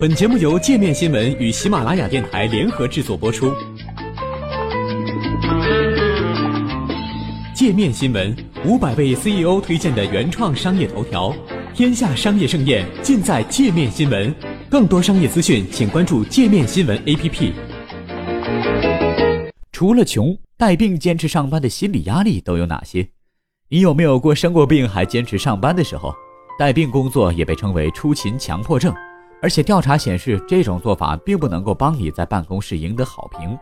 本节目由界面新闻与喜马拉雅电台联合制作播出。界面新闻五百位 CEO 推荐的原创商业头条，天下商业盛宴尽在界面新闻。更多商业资讯，请关注界面新闻 APP。除了穷，带病坚持上班的心理压力都有哪些？你有没有过生过病还坚持上班的时候？带病工作也被称为出勤强迫症。而且调查显示，这种做法并不能够帮你在办公室赢得好评。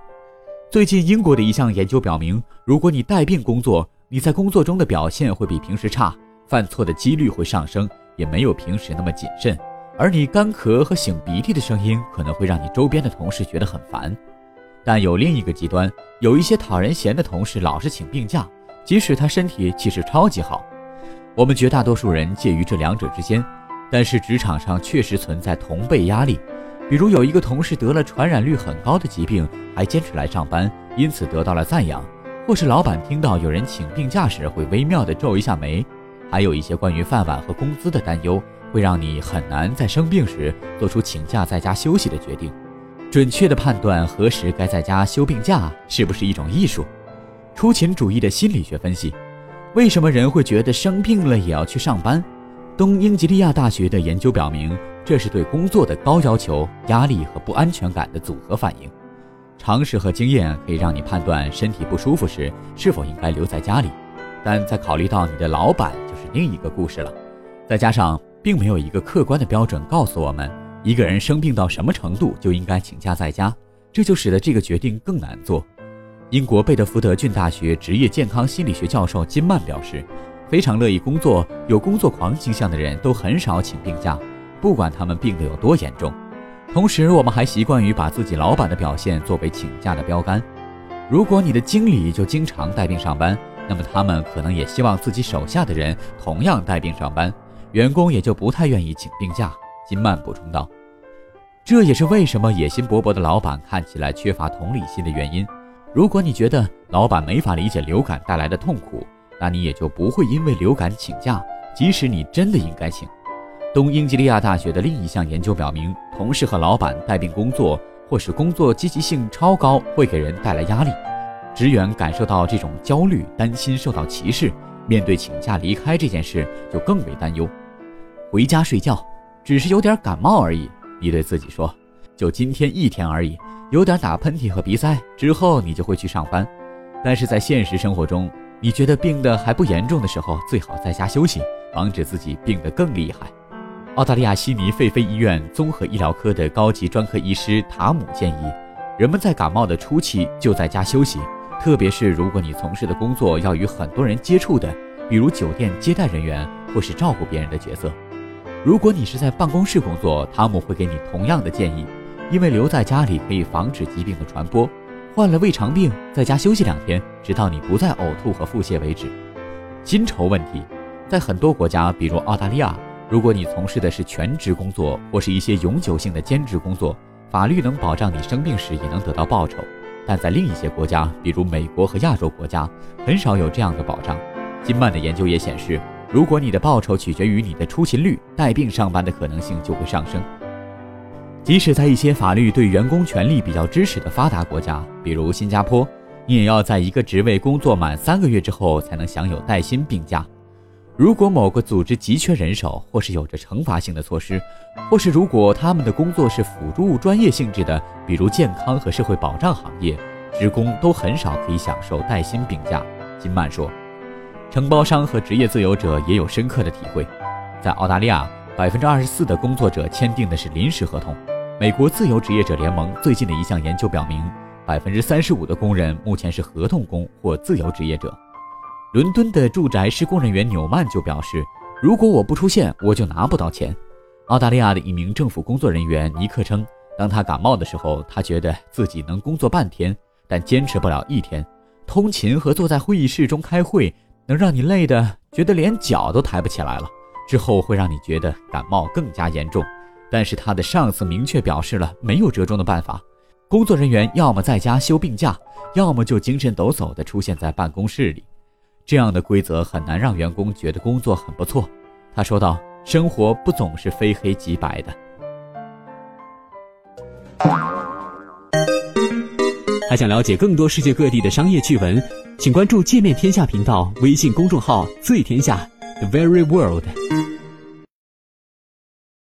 最近，英国的一项研究表明，如果你带病工作，你在工作中的表现会比平时差，犯错的几率会上升，也没有平时那么谨慎。而你干咳和擤鼻涕的声音可能会让你周边的同事觉得很烦。但有另一个极端，有一些讨人嫌的同事老是请病假，即使他身体其实超级好。我们绝大多数人介于这两者之间。但是职场上确实存在同辈压力，比如有一个同事得了传染率很高的疾病，还坚持来上班，因此得到了赞扬；或是老板听到有人请病假时，会微妙地皱一下眉；还有一些关于饭碗和工资的担忧，会让你很难在生病时做出请假在家休息的决定。准确的判断何时该在家休病假，是不是一种艺术？出勤主义的心理学分析：为什么人会觉得生病了也要去上班？东英吉利亚大学的研究表明，这是对工作的高要求、压力和不安全感的组合反应。常识和经验可以让你判断身体不舒服时是否应该留在家里，但在考虑到你的老板就是另一个故事了。再加上，并没有一个客观的标准告诉我们一个人生病到什么程度就应该请假在家，这就使得这个决定更难做。英国贝德福德郡大学职业健康心理学教授金曼表示。非常乐意工作、有工作狂倾向的人都很少请病假，不管他们病得有多严重。同时，我们还习惯于把自己老板的表现作为请假的标杆。如果你的经理就经常带病上班，那么他们可能也希望自己手下的人同样带病上班，员工也就不太愿意请病假。金曼补充道：“这也是为什么野心勃勃的老板看起来缺乏同理心的原因。如果你觉得老板没法理解流感带来的痛苦，那你也就不会因为流感请假，即使你真的应该请。东英吉利亚大学的另一项研究表明，同事和老板带病工作，或是工作积极性超高，会给人带来压力。职员感受到这种焦虑，担心受到歧视，面对请假离开这件事就更为担忧。回家睡觉，只是有点感冒而已。你对自己说，就今天一天而已，有点打喷嚏和鼻塞，之后你就会去上班。但是在现实生活中，你觉得病得还不严重的时候，最好在家休息，防止自己病得更厉害。澳大利亚悉尼费菲医院综合医疗科的高级专科医师塔姆建议，人们在感冒的初期就在家休息，特别是如果你从事的工作要与很多人接触的，比如酒店接待人员或是照顾别人的角色。如果你是在办公室工作，塔姆会给你同样的建议，因为留在家里可以防止疾病的传播。患了胃肠病，在家休息两天，直到你不再呕吐和腹泻为止。薪酬问题，在很多国家，比如澳大利亚，如果你从事的是全职工作或是一些永久性的兼职工作，法律能保障你生病时也能得到报酬。但在另一些国家，比如美国和亚洲国家，很少有这样的保障。金曼的研究也显示，如果你的报酬取决于你的出勤率，带病上班的可能性就会上升。即使在一些法律对员工权利比较支持的发达国家，比如新加坡，你也要在一个职位工作满三个月之后才能享有带薪病假。如果某个组织急缺人手，或是有着惩罚性的措施，或是如果他们的工作是辅助专业性质的，比如健康和社会保障行业，职工都很少可以享受带薪病假。金曼说，承包商和职业自由者也有深刻的体会。在澳大利亚，百分之二十四的工作者签订的是临时合同。美国自由职业者联盟最近的一项研究表明，百分之三十五的工人目前是合同工或自由职业者。伦敦的住宅施工人员纽曼就表示：“如果我不出现，我就拿不到钱。”澳大利亚的一名政府工作人员尼克称：“当他感冒的时候，他觉得自己能工作半天，但坚持不了一天。通勤和坐在会议室中开会能让你累得觉得连脚都抬不起来了，之后会让你觉得感冒更加严重。”但是他的上司明确表示了没有折中的办法，工作人员要么在家休病假，要么就精神抖擞地出现在办公室里。这样的规则很难让员工觉得工作很不错。他说道：“生活不总是非黑即白的。”还想了解更多世界各地的商业趣闻，请关注“界面天下”频道微信公众号“最天下 The Very World”。